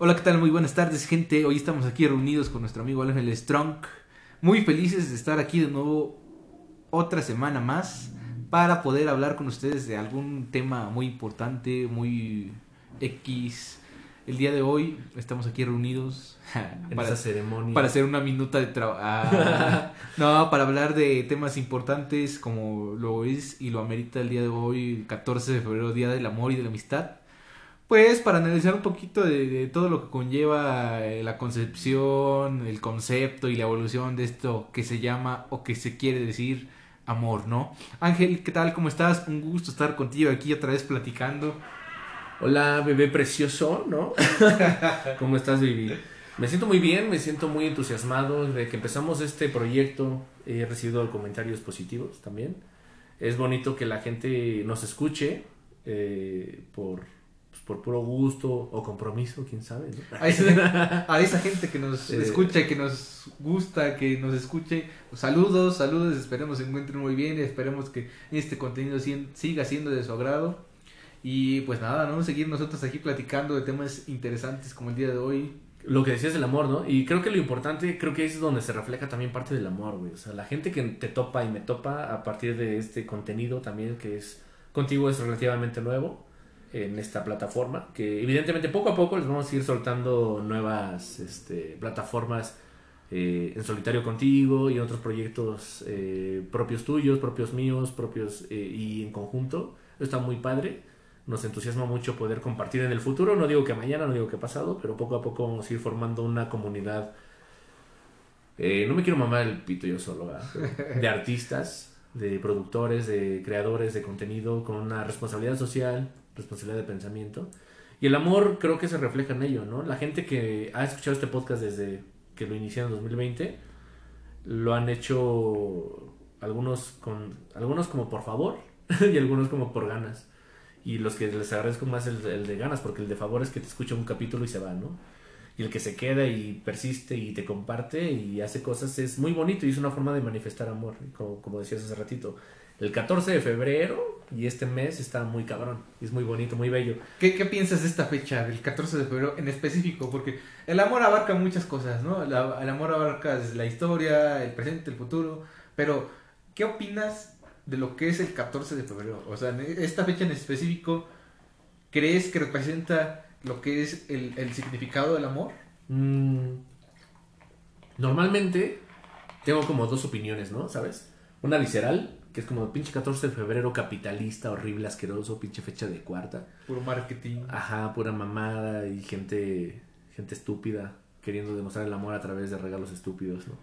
Hola, ¿qué tal? Muy buenas tardes, gente. Hoy estamos aquí reunidos con nuestro amigo Ángel Strong. Muy felices de estar aquí de nuevo otra semana más para poder hablar con ustedes de algún tema muy importante, muy X. El día de hoy estamos aquí reunidos para, esa ceremonia. para hacer una minuta de trabajo. no, para hablar de temas importantes como lo es y lo amerita el día de hoy, 14 de febrero, Día del Amor y de la Amistad. Pues para analizar un poquito de, de todo lo que conlleva eh, la concepción, el concepto y la evolución de esto que se llama o que se quiere decir amor, ¿no? Ángel, ¿qué tal? ¿Cómo estás? Un gusto estar contigo aquí otra vez platicando. Hola, bebé precioso, ¿no? ¿Cómo estás, Vivi? Me siento muy bien, me siento muy entusiasmado de que empezamos este proyecto. He recibido comentarios positivos también. Es bonito que la gente nos escuche eh, por, por puro gusto o compromiso, quién sabe. ¿no? A esa, a esa gente que nos Eh. escucha, que nos gusta, que nos escuche, pues, saludos, saludos, esperemos se encuentren muy bien, esperemos que este contenido si- siga siendo de su agrado. Y pues nada, ¿no? Seguir nosotros aquí platicando de temas interesantes como el día de hoy. Lo que decías del amor, ¿no? Y creo que lo importante, creo que es donde se refleja también parte del amor, güey. O sea, la gente que te topa y me topa a partir de este contenido también, que es contigo es relativamente nuevo en esta plataforma, que evidentemente poco a poco les vamos a ir soltando nuevas este, plataformas eh, en solitario contigo y en otros proyectos eh, propios tuyos, propios míos, propios eh, y en conjunto. Está muy padre nos entusiasma mucho poder compartir en el futuro. No digo que mañana, no digo que pasado, pero poco a poco vamos a ir formando una comunidad. eh, no me quiero mamar el pito yo solo, de artistas, de productores, de creadores de contenido con una responsabilidad social, responsabilidad de pensamiento. Y el amor creo que se refleja en ello, ¿no? La gente que ha escuchado este podcast desde que lo iniciaron en 2020 lo han hecho algunos con algunos como por favor y algunos como por ganas. Y los que les agradezco más el, el de ganas, porque el de favor es que te escucha un capítulo y se va, ¿no? Y el que se queda y persiste y te comparte y hace cosas es muy bonito y es una forma de manifestar amor, como, como decías hace ratito. El 14 de febrero y este mes está muy cabrón, y es muy bonito, muy bello. ¿Qué, ¿Qué piensas de esta fecha, del 14 de febrero en específico? Porque el amor abarca muchas cosas, ¿no? La- el amor abarca la historia, el presente, el futuro. Pero, ¿qué opinas de lo que es el 14 de febrero? O sea, esta fecha en específico, ¿crees que representa lo que es el, el significado del amor? Mm, normalmente tengo como dos opiniones, ¿no? ¿Sabes? Una visceral, que es como pinche 14 de febrero capitalista, horrible, asqueroso, pinche fecha de cuarta. Puro marketing. Ajá, pura mamada y gente, gente estúpida queriendo demostrar el amor a través de regalos estúpidos, ¿no?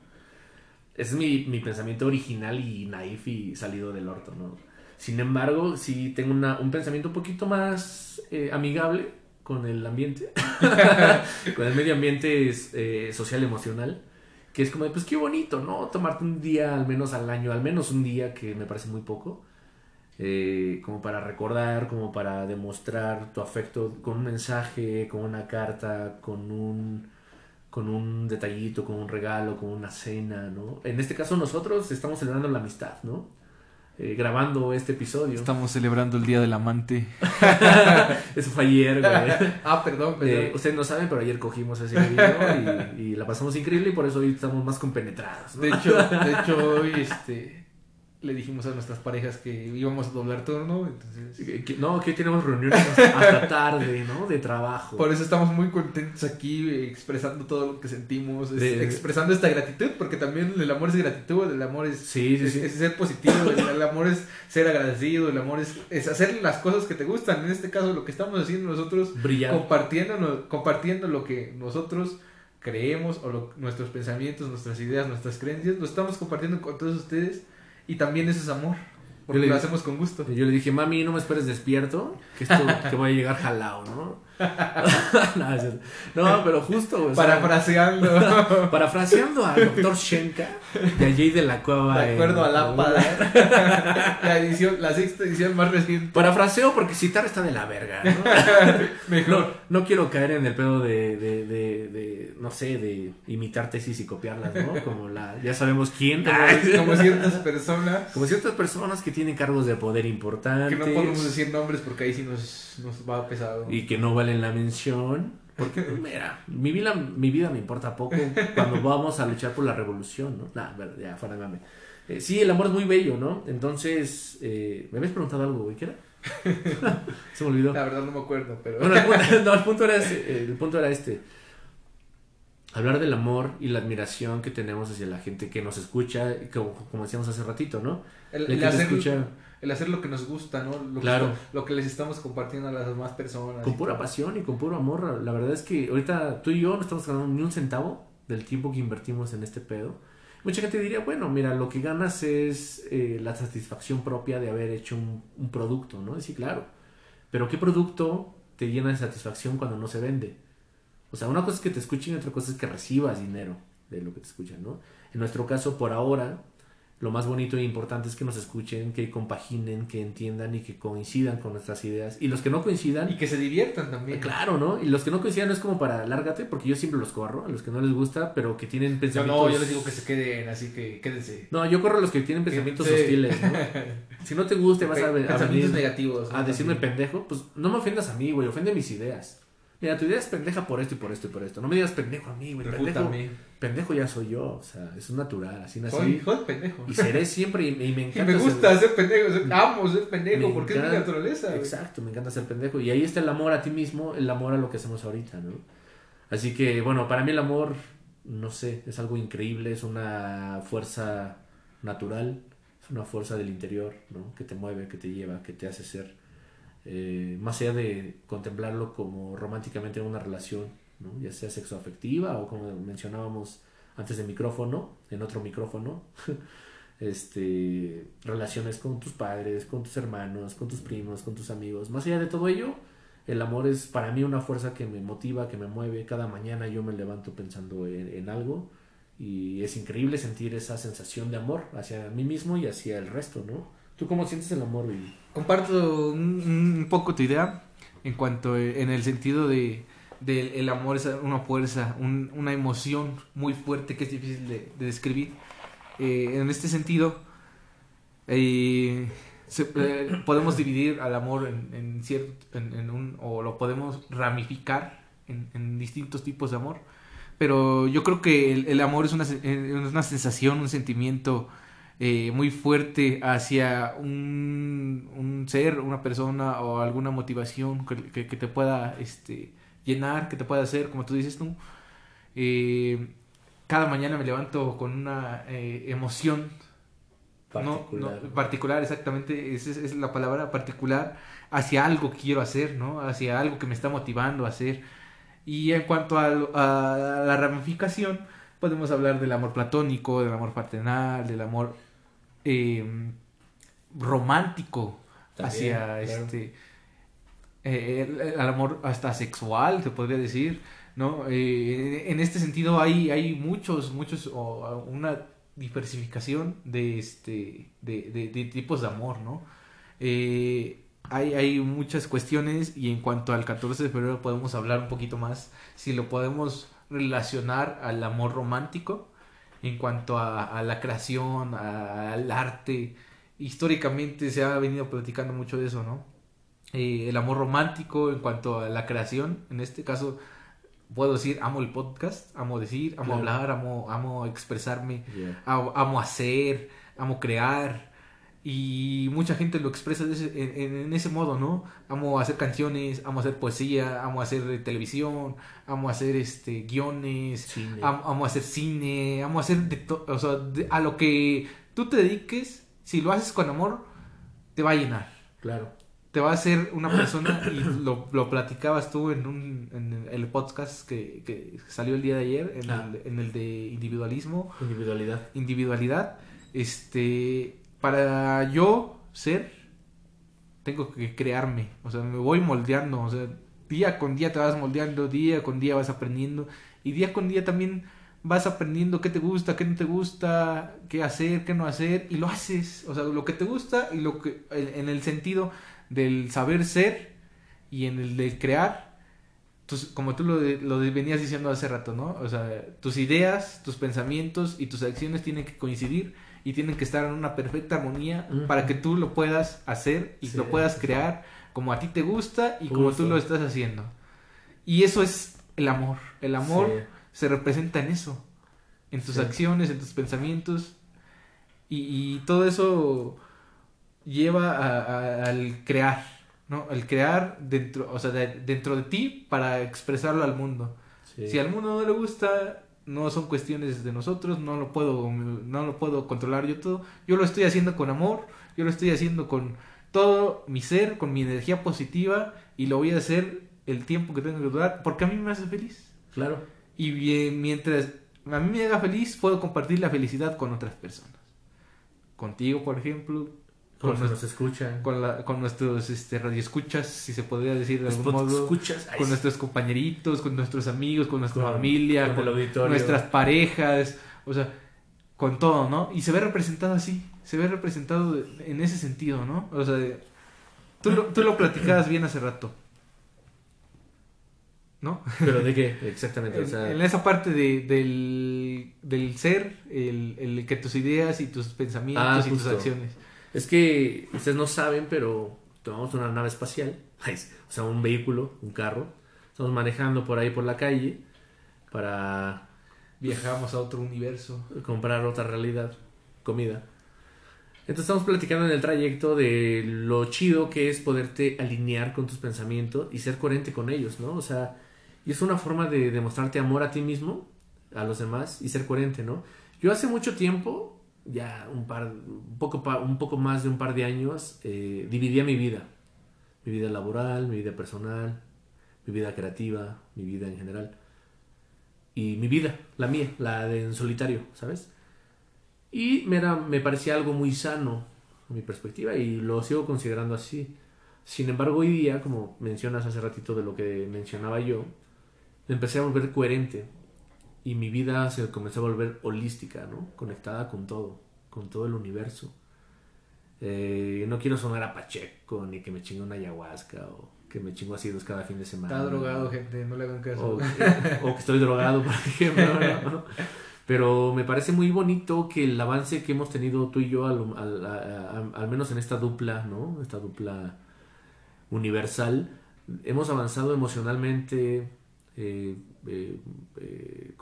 Ese es mi, mi pensamiento original y naif y salido del orto, ¿no? Sin embargo, sí tengo una- un pensamiento un poquito más eh, amigable con el ambiente, con el medio ambiente eh, social emocional, que es como, pues qué bonito, ¿no? Tomarte un día al menos al año, al menos un día, que me parece muy poco, eh, como para recordar, como para demostrar tu afecto con un mensaje, con una carta, con un con un detallito, con un regalo, con una cena, ¿no? En este caso nosotros estamos celebrando la amistad, ¿no? Eh, grabando este episodio. Estamos celebrando el Día del Amante. Eso fue ayer, güey. ah, perdón, perdón. Eh, ustedes no saben, pero ayer cogimos ese video y, y la pasamos increíble y por eso hoy estamos más compenetrados, ¿no? De hecho, de hecho hoy este le dijimos a nuestras parejas que íbamos a doblar turno, entonces Que- No, que tenemos reuniones hasta tarde, ¿no? De trabajo. por eso estamos muy contentos aquí eh, expresando todo lo que sentimos, es- De- expresando esta gratitud, porque también el amor es gratitud, el amor es, Sí, sí, es, sí. es ser positivo, el, el amor es ser agradecido, el amor es, es hacer las cosas que te gustan, en este caso lo que estamos haciendo nosotros compartiendo, compartiendo lo que nosotros creemos o lo- nuestros pensamientos, nuestras ideas, nuestras creencias, lo estamos compartiendo con todos ustedes y también eso es amor, porque Yo le- lo hacemos con gusto. Yo le dije, mami, no me esperes despierto, que esto que voy a llegar jalado, ¿no? no, es cierto. No, pero justo, güey. Parafraseando, parafraseando al doctor Shenka de allí de la cueva. de acuerdo a en- la para la edición, la sexta edición más reciente. Parafraseo porque citar está de la verga, ¿no? Mejor. No, no quiero caer en el pedo de, de, de, de, no sé, de imitar tesis y copiarlas, ¿no? Como la, ya sabemos quién. Como, como ciertas personas Como ciertas personas que tienen cargos de poder importantes. que no podemos decir nombres porque ahí sí nos, nos va pesado. y que no valen la mención. Porque, mira, mi vida, mi vida me importa poco cuando vamos a luchar por la revolución, ¿no? Nah, ya, fuera de mame. Eh, sí, el amor es muy bello, ¿no? Entonces, eh, me habías preguntado algo, güey, ¿qué era? Se me olvidó. La verdad no me acuerdo, pero... Bueno, el punto, no, el punto era este, el punto era este. Hablar del amor y la admiración que tenemos hacia la gente que nos escucha, como, como decíamos hace ratito, ¿no? El, hacer, escucha el hacer lo que nos gusta, ¿no? Lo Claro. Que, lo que les estamos compartiendo a las demás personas. con pura pasión y con puro amor. La verdad es que ahorita tú y yo no estamos ganando ni un centavo del tiempo que invertimos en este pedo. Mucha gente diría, bueno, mira, lo que ganas es eh, la satisfacción propia de haber hecho un, un producto, ¿no? Y sí, claro. Pero ¿qué producto te llena de satisfacción cuando no se vende? O sea, una cosa es que te escuchen y otra cosa es que recibas dinero de lo que te escuchan, ¿no? En nuestro caso, por ahora, lo más bonito e importante es que nos escuchen, que compaginen, que entiendan y que coincidan con nuestras ideas. Y los que no coincidan, Y que se diviertan también. Claro, ¿no? Y los que no coincidan no es como para lárgate, porque yo siempre los corro, a los que no les gusta, pero que tienen pensamientos... no, yo les digo que se queden, así que quédense. No, yo corro a los que tienen pensamientos Sí. hostiles, ¿no? Si no te gusta vas a, a Pensamientos venir negativos. a ¿no? decirme pendejo, pues no me ofendas a mí, güey, ofende mis ideas. Mira, tu idea es pendeja por esto y por esto y por esto. No me digas pendejo a mí, güey. Pendejo, pendejo ya soy yo, o sea, es natural, así nací. Soy hijo de pendejo. Y seré siempre y, y me Y encanta me ser- gusta ser pendejo, ser- amo ser pendejo Me porque es mi naturaleza. güey. Exacto, me encanta ser pendejo. Y ahí está el amor a ti mismo, el amor a lo que hacemos ahorita, ¿no? Así que, bueno, para mí el amor, no sé, es algo increíble, es una fuerza natural, es una fuerza del interior, ¿no? Que te mueve, que te lleva, que te hace ser. Eh, más allá de contemplarlo como románticamente en una relación. Ya sea sexoafectiva o como mencionábamos antes de micrófono, en otro micrófono, este, relaciones con tus padres, con tus hermanos, con tus primos, con tus amigos. Más allá de todo ello, el amor es para mí una fuerza que me motiva, que me mueve. Cada mañana yo me levanto pensando en, en algo y es increíble sentir esa sensación de amor hacia mí mismo y hacia el resto, ¿no? ¿Tú cómo sientes el amor, Vivi? Comparto un, poco tu idea en cuanto eh, en el sentido de, de el amor es una fuerza, un- una emoción muy fuerte que es difícil de, de describir. Eh, en este sentido, eh, podemos dividir al amor en, cierto, en, un, o lo podemos ramificar en, distintos tipos de amor. Pero yo creo que el, amor es una, una sensación, un sentimiento eh, muy fuerte hacia un, un ser, una persona o alguna motivación que, que- que te pueda este, llenar, que te pueda hacer, como tú dices tú. Eh, cada mañana me levanto con una eh, emoción Particular. no, particular, exactamente, esa es, es la palabra particular, hacia algo que quiero hacer, ¿no? Hacia algo que me está motivando a hacer. Y en cuanto a, a la ramificación, podemos hablar del amor platónico, del amor fraternal, del amor eh, romántico También, hacia claro. este eh, el, el amor hasta sexual se podría decir no Eh, en este sentido hay hay muchos muchos o una diversificación de este de, de- de tipos de amor no Eh, hay, hay muchas cuestiones y en cuanto al 14 de febrero podemos hablar un poquito más si lo podemos relacionar al amor romántico en cuanto a, a la creación, a- al arte. Históricamente se ha venido platicando mucho de eso, ¿no? Eh, el amor romántico en cuanto a la creación, en este caso puedo decir, amo el podcast, amo decir, amo Claro. hablar, amo, amo expresarme, Yeah. amo, amo hacer, amo crear. Y mucha gente lo expresa de ese- en, ese modo, ¿no? Amo hacer canciones, amo hacer poesía, amo hacer eh, televisión, amo hacer este guiones. Am- amo hacer cine, amo hacer de to- o sea, de- a lo que tú te dediques, si lo haces con amor, te va a llenar. Claro. Te va a hacer una persona, y lo, lo platicabas tú en, un, en el podcast que, que salió el día de ayer, en, Ah. el, en el de individualismo, Individualidad. individualidad. Este, para yo ser, tengo que crearme, o sea, me voy moldeando, o sea, día con día te vas moldeando, día con día vas aprendiendo. Y día con día también vas aprendiendo qué te gusta, qué no te gusta, qué hacer, qué no hacer. Y lo haces, o sea, lo que te gusta y lo que en el sentido del saber ser y en el de crear. Como tú lo, venías diciendo hace rato, ¿no? O sea, tus ideas, tus pensamientos y tus acciones tienen que coincidir y tienen que estar en una perfecta armonía para que tú lo puedas hacer y Sí. lo pueas crear como a ti te gusta y como tú lo estás haciendo. Y eso es el amor. El amor Sí. se representa en eso, en tus Sí. acciones, en tus pensamientos. Y, y todo eso lleva a- a- al crear, ¿no? Al crear dentro, o sea, de- dentro de ti para expresarlo al mundo. Sí. Si al mundo no le gusta, no son cuestiones de nosotros, no lo puedo, no lo puedo controlar yo todo. Yo lo estoy haciendo con amor, yo lo estoy haciendo con todo mi ser, con mi energía positiva y lo voy a hacer el tiempo que tenga que durar porque a mí me hace feliz. Claro. Y bien, mientras a mí me haga feliz, puedo compartir la felicidad con otras personas. Contigo, por ejemplo, Con con, los que nues- nos escuchan. con, la- con nuestros este, radioescuchas, si se podría decir de algún modo escuchas. Ay, con nuestros compañeritos, con nuestros amigos, con nuestra Con- familia, con el auditorio. nuestras parejas, o sea, con todo, ¿no? Y se ve representado así, se ve representado en ese sentido, ¿no? O sea, tú lo, tú lo platicabas bien hace rato, ¿no? ¿Pero de qué? Exactamente. O En, sea, en esa parte de- del, del ser, el, el que tus ideas y tus pensamientos Ah, y tus acciones. Es que ustedes no saben, pero tomamos una nave espacial, o sea, un vehículo, un carro. Estamos manejando por ahí por la calle para Viajamos a otro universo. comprar otra realidad, comida. Entonces estamos platicando en el trayecto de lo chido que es poderte alinear con tus pensamientos y ser coherente con ellos, ¿no? O sea, y es una forma de demostrarte amor a ti mismo, a los demás y ser coherente, ¿no? Yo hace mucho tiempo, ya un par, un poco, un poco más de un par de años, eh, dividía mi vida, mi vida laboral, mi vida personal, mi vida creativa, mi vida en general y mi vida, la mía, la de en solitario, ¿sabes? Y me, era, me parecía algo muy sano mi perspectiva y lo sigo considerando así. Sin embargo, hoy día, como mencionas hace ratito de lo que mencionaba yo, empecé a volver coherente y mi vida se comenzó a volver holística, ¿no? Conectada con todo, con todo el universo. Eh, no quiero sonar a Pacheco, ni que me chingue una ayahuasca o que me chingo así dos cada fin de semana. Está drogado, gente, no le hagan caso. O o que estoy drogado, por ejemplo. ¿no? Pero me parece muy bonito que el avance que hemos tenido tú y yo, al menos en esta dupla, ¿no? Esta dupla universal, hemos avanzado emocionalmente, eh, eh, eh,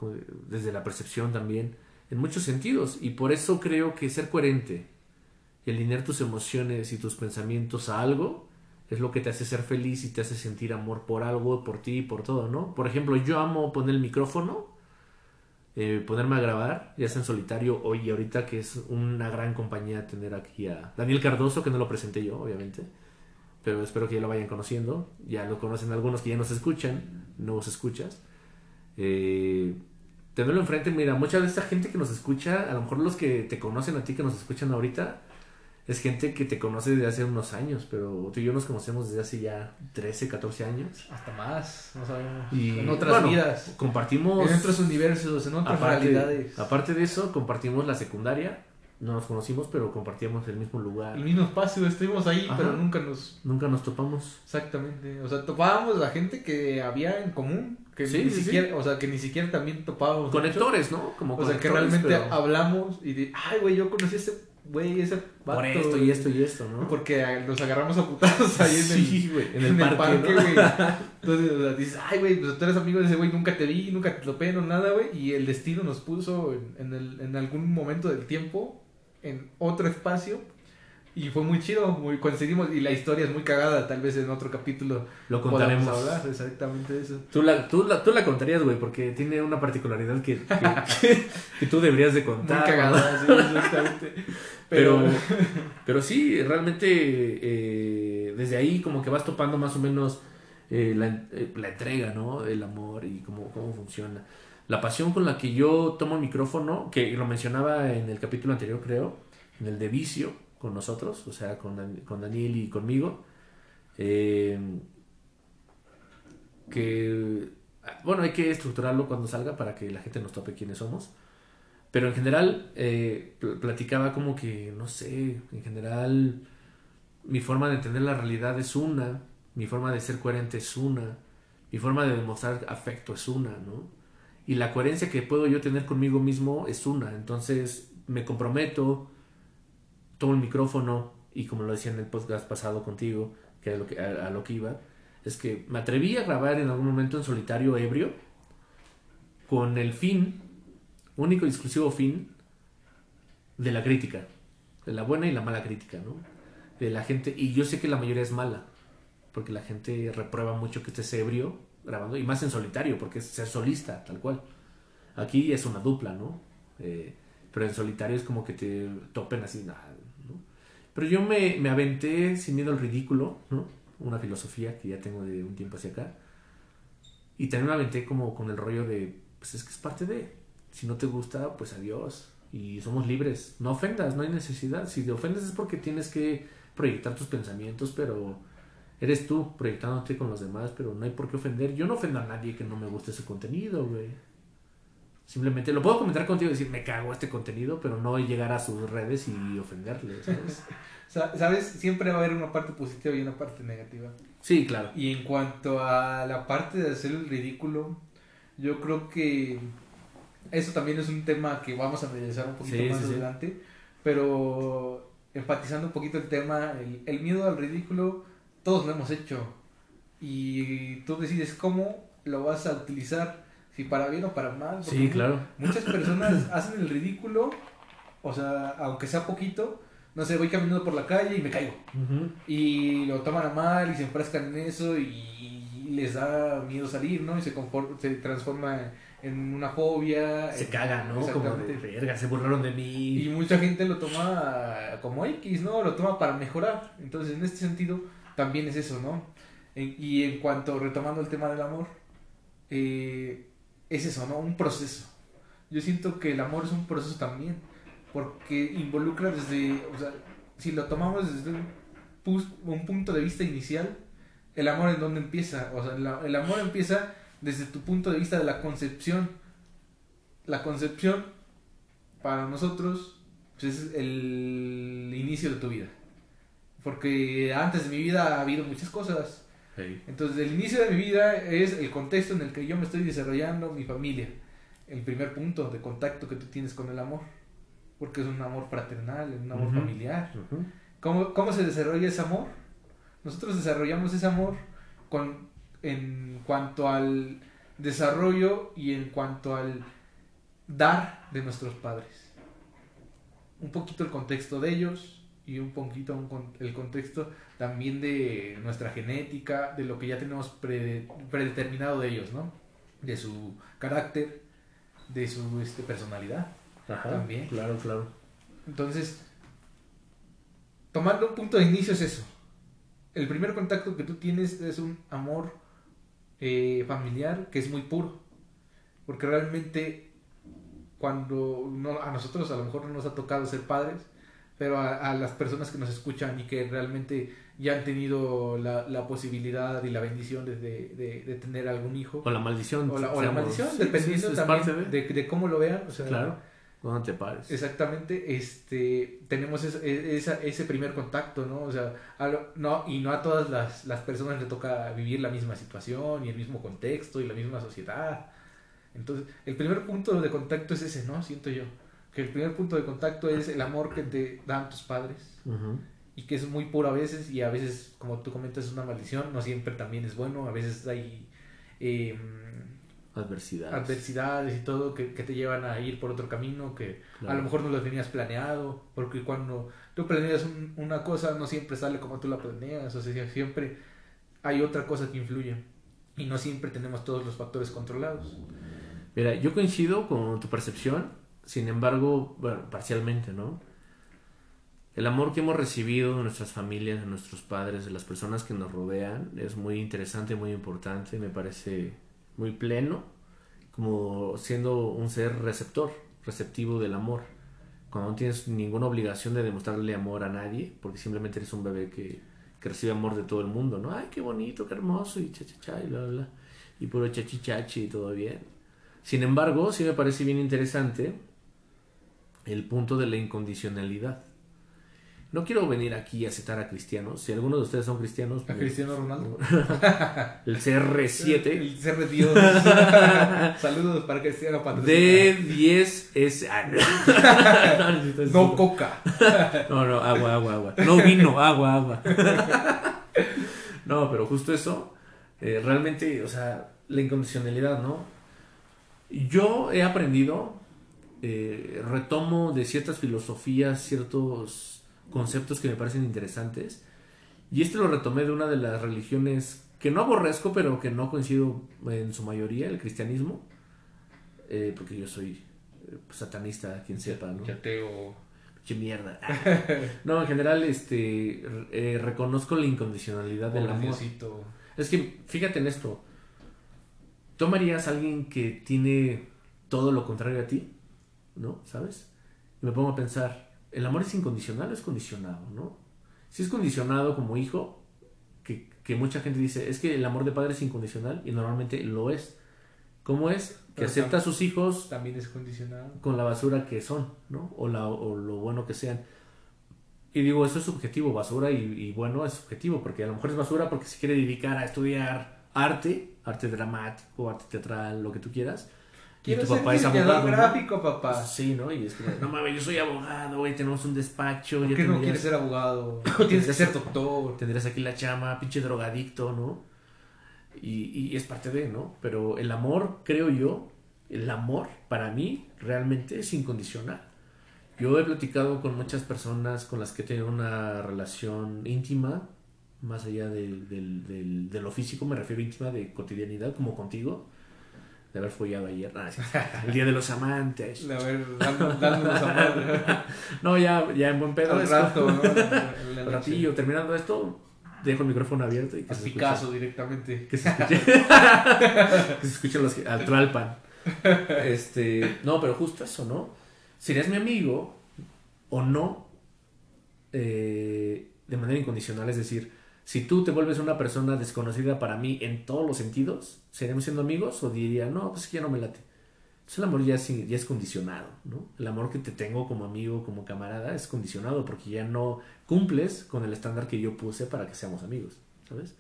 desde la percepción también, en muchos sentidos. Y por eso creo que ser coherente y alinear tus emociones y tus pensamientos a algo es lo que te hace ser feliz y te hace sentir amor por algo, por ti y por todo, ¿no? Por ejemplo, yo amo poner el micrófono, eh, ponerme a grabar, ya sea en solitario o y ahorita que es una gran compañía tener aquí a Daniel Cardoso, que no lo presenté yo, obviamente, pero espero que ya lo vayan conociendo, ya lo conocen algunos que ya nos escuchan, nuevos escuchas. Eh, tenerlo enfrente, mira, mucha de esta gente que nos escucha, a lo mejor los que te conocen a ti, que nos escuchan ahorita, es gente que te conoce desde hace unos años, pero tú y yo nos conocemos desde hace ya 13, 14 años. Hasta más, no sabemos. Y en otras bueno, vidas, Compartimos. en otros universos, en otras aparte, realidades. aparte de eso, compartimos la secundaria. No nos conocimos, pero compartíamos el mismo lugar. El mismo espacio, estuvimos ahí, Ajá. pero nunca nos... Nunca nos topamos. Exactamente, o sea, topábamos la gente que había en común, que Sí, ni sí, siquiera, o sea, que ni siquiera también topábamos. mucho. Conectores, ¿no? Como O sea, que realmente pero hablamos y de, ay, güey, yo conocí a ese güey, ese vato. Por esto y esto y esto, ¿no? Porque nos agarramos a putazos ahí en el, en el parque, ¿no? güey. Entonces, o sea, dices, ay, güey, pues tú eres amigo de ese güey, nunca te vi, nunca te topé, no nada, güey. Y el destino nos puso en, en, el, en algún momento del tiempo, en otro espacio. Y fue muy chido, muy coincidimos. Y la historia es muy cagada, tal vez en otro capítulo Lo contaremos. hablar exactamente eso. Tú la, tú, la, tú la contarías, güey, porque tiene una particularidad que, que, que tú deberías de Muy contar. ¿no? cagada, sí, exactamente. Pero, Pero, pero sí, realmente eh, desde ahí como que vas topando más o menos eh, la, eh, la entrega, ¿no? El amor y cómo, cómo funciona. La pasión con la que yo tomo el micrófono, que lo mencionaba en el capítulo anterior, creo, en el de vicio con nosotros, o sea, con, con Daniel y conmigo, eh, que, bueno, hay que estructurarlo cuando salga para que la gente nos tope quiénes somos. Pero en general, eh, pl- platicaba como que, no sé, en general, mi forma de entender la realidad es una, mi forma de ser coherente es una, mi forma de demostrar afecto es una, ¿no? Y la coherencia que puedo yo tener conmigo mismo es una. Entonces, me comprometo, tomo el micrófono y como lo decía en el podcast pasado contigo, que es lo que, a, a lo que iba, es que me atreví a grabar en algún momento en solitario ebrio con el fin, único y exclusivo fin, de la crítica, de la buena y la mala crítica, ¿no? De la gente, y yo sé que la mayoría es mala, porque la gente reprueba mucho que estés ebrio grabando, y más en solitario, porque es ser solista, tal cual. Aquí es una dupla, ¿no? Eh, pero en solitario es como que te topen así, nada, ¿no? Pero yo me, me aventé sin miedo al ridículo, ¿no? Una filosofía que ya tengo de un tiempo hacia acá. Y también me aventé como con el rollo de, pues es que es parte de, si no te gusta, pues adiós. Y somos libres. No ofendas, no hay necesidad. Si te ofendes es porque tienes que proyectar tus pensamientos, pero eres tú proyectándote con los demás, pero no hay por qué ofender. Yo no ofendo a nadie que no me guste ese contenido, güey. Simplemente lo puedo comentar contigo y decir, me cago este contenido, pero no llegar a sus redes y ofenderle, ¿sabes? ¿Sabes? Siempre va a haber una parte positiva y una parte negativa. Sí, claro. Y en cuanto a la parte de hacer el ridículo, yo creo que eso también es un tema que vamos a analizar un poquito más adelante. Pero enfatizando un poquito el tema, el, el miedo al ridículo, todos lo hemos hecho. Y tú decides cómo lo vas a utilizar si para bien o para mal. Sí, claro. Muchas personas hacen el ridículo, o sea, aunque sea poquito, no sé, voy caminando por la calle y me caigo. Y lo toman a mal y se enfrascan en eso y, les da miedo salir, ¿no? Y se, se transforma en una fobia. Se cagan, ¿no? Como de verga, se burlaron de mí. Y mucha gente lo toma como X, ¿no? Lo toma para mejorar. Entonces, en este sentido, también es eso, ¿no? y en cuanto, retomando el tema del amor, eh, es eso, ¿no? Un proceso. Yo siento que el amor es un proceso también, porque involucra desde, o sea, si lo tomamos desde un, punto de vista inicial, el amor en dónde empieza, o sea, el amor empieza desde tu punto de vista de la concepción. La concepción, para nosotros, pues, es el inicio de tu vida. Porque antes de mi vida ha habido muchas cosas entonces, el inicio de mi vida es el contexto en el que yo me estoy desarrollando, mi familia. El primer punto de contacto que tú tienes con el amor. Porque es un amor fraternal, un amor familiar. ¿Cómo, ¿Cómo, se desarrolla ese amor? Nosotros desarrollamos ese amor con, en cuanto al desarrollo y en cuanto al dar de nuestros padres. Un poquito el contexto de ellos, y un poquito el contexto también de nuestra genética, de lo que ya tenemos predeterminado de ellos, ¿no? De su carácter, de su este, personalidad. también. Claro, claro. Entonces, tomando un punto de inicio es eso. El primer contacto que tú tienes es un amor eh, familiar que es muy puro. Porque realmente cuando no, a nosotros a lo mejor no nos ha tocado ser padres, pero a, las personas que nos escuchan y que realmente ya han tenido la, la posibilidad y la bendición de, de, tener algún hijo. O la maldición. O la, o la maldición, dependiendo también de... De, cómo lo vean. O sea, claro, cuando te pares. Exactamente, este, tenemos ese, ese primer contacto, ¿no? O sea, no, y no a todas las, las personas les toca vivir la misma situación y el mismo contexto y la misma sociedad. Entonces, el primer punto de contacto es ese, ¿no? Siento yo que el primer punto de contacto es el amor que te dan tus padres y que es muy puro a veces y a veces, como tú comentas, es una maldición, no siempre también es bueno, a veces hay em, adversidades. adversidades y todo que, te llevan a ir por otro camino que a lo mejor no lo tenías planeado, porque cuando tú planeas una cosa no siempre sale como tú la planeas, o sea, siempre hay otra cosa que influye y no siempre tenemos todos los factores controlados. Mira, yo coincido con tu percepción sin embargo, parcialmente, ¿no? El amor que hemos recibido de nuestras familias, de nuestros padres, de las personas que nos rodean, es muy interesante, muy importante, me parece muy pleno, como siendo un ser receptor, receptivo del amor. Cuando no tienes ninguna obligación de demostrarle amor a nadie, porque simplemente eres un bebé que, que recibe amor de todo el mundo, ¿no? Ay, qué bonito, qué hermoso, y cha, cha, cha, y bla, bla, y puro chachichachi y todo bien. Sin embargo, sí me parece bien interesante el punto de la incondicionalidad. No quiero venir aquí a citar a cristianos. Si alguno de ustedes son cristianos. A pues, Cristiano Ronaldo. el CR7. El CR Dios. Saludos para Cristiano D10S. Ah, no, coca. no, no, agua, agua, agua. No vino, agua, agua. no, pero justo eso. Eh, realmente, o sea, la incondicionalidad, ¿no? Yo he aprendido, eh, retomo de ciertas filosofías, ciertos conceptos que me parecen interesantes. Y este lo retomé de una de las religiones que no aborrezco, pero que no coincido en su mayoría, el cristianismo. Eh, porque yo soy eh, satanista, quien sepa, ¿no? Yateo. Qué mierda. no, en general, este, eh, reconozco la incondicionalidad del amor. Es que, fíjate en esto. ¿Tomarías a alguien que tiene todo lo contrario a ti? ¿No? ¿Sabes? Y me pongo a pensar, ¿el amor es incondicional o es condicionado? ¿No? Si es condicionado como hijo, que, que mucha gente dice, es que el amor de padre es incondicional y normalmente lo es. ¿Cómo es? Que Pero acepta a sus hijos También es condicionado. con la basura que son, ¿no? O, la, o lo bueno que sean. Y digo, eso es subjetivo, basura y, y bueno es subjetivo, porque a lo mejor es basura porque se quiere dedicar a estudiar arte, arte dramático, arte teatral, lo que tú quieras. Quiero y tu ser papá es abogado. ¿no? gráfico, papá. Sí, ¿no? Y es que, no mames, yo soy abogado, güey, tenemos un despacho. ¿Por qué no quieres ser abogado? Tienes que ser doctor. Tendrías aquí la chama, pinche drogadicto, ¿no? Y, y es parte de, ¿no? Pero el amor, creo yo, el amor para mí realmente es incondicional. Yo he platicado con muchas personas con las que he tenido una relación íntima, más allá del- del- de lo físico, me refiero íntima de cotidianidad, como contigo, de haber follado ayer, Ah, sí, el día de los amantes. A ver, dándonos, amor. No, ya, ya en buen pedo. Al esto- rato, ¿no? En la Al noche. ratillo, terminando esto, dejo el micrófono abierto y que A se escuche. Picasso directamente. Que se escuche. que se escuchen los que- al Tralpan. Este. No, pero justo eso, ¿no? Serías mi amigo o no eh, de manera incondicional. Es decir, si tú te vuelves una persona desconocida para mí en todos los sentidos, ¿seríamos siendo amigos? O diría, no, pues ya no me late. Entonces el amor ya es, ya es condicionado, ¿no? El amor que te tengo como amigo, como camarada, es condicionado porque ya no cumples con el estándar que yo puse para que seamos amigos, ¿sabes?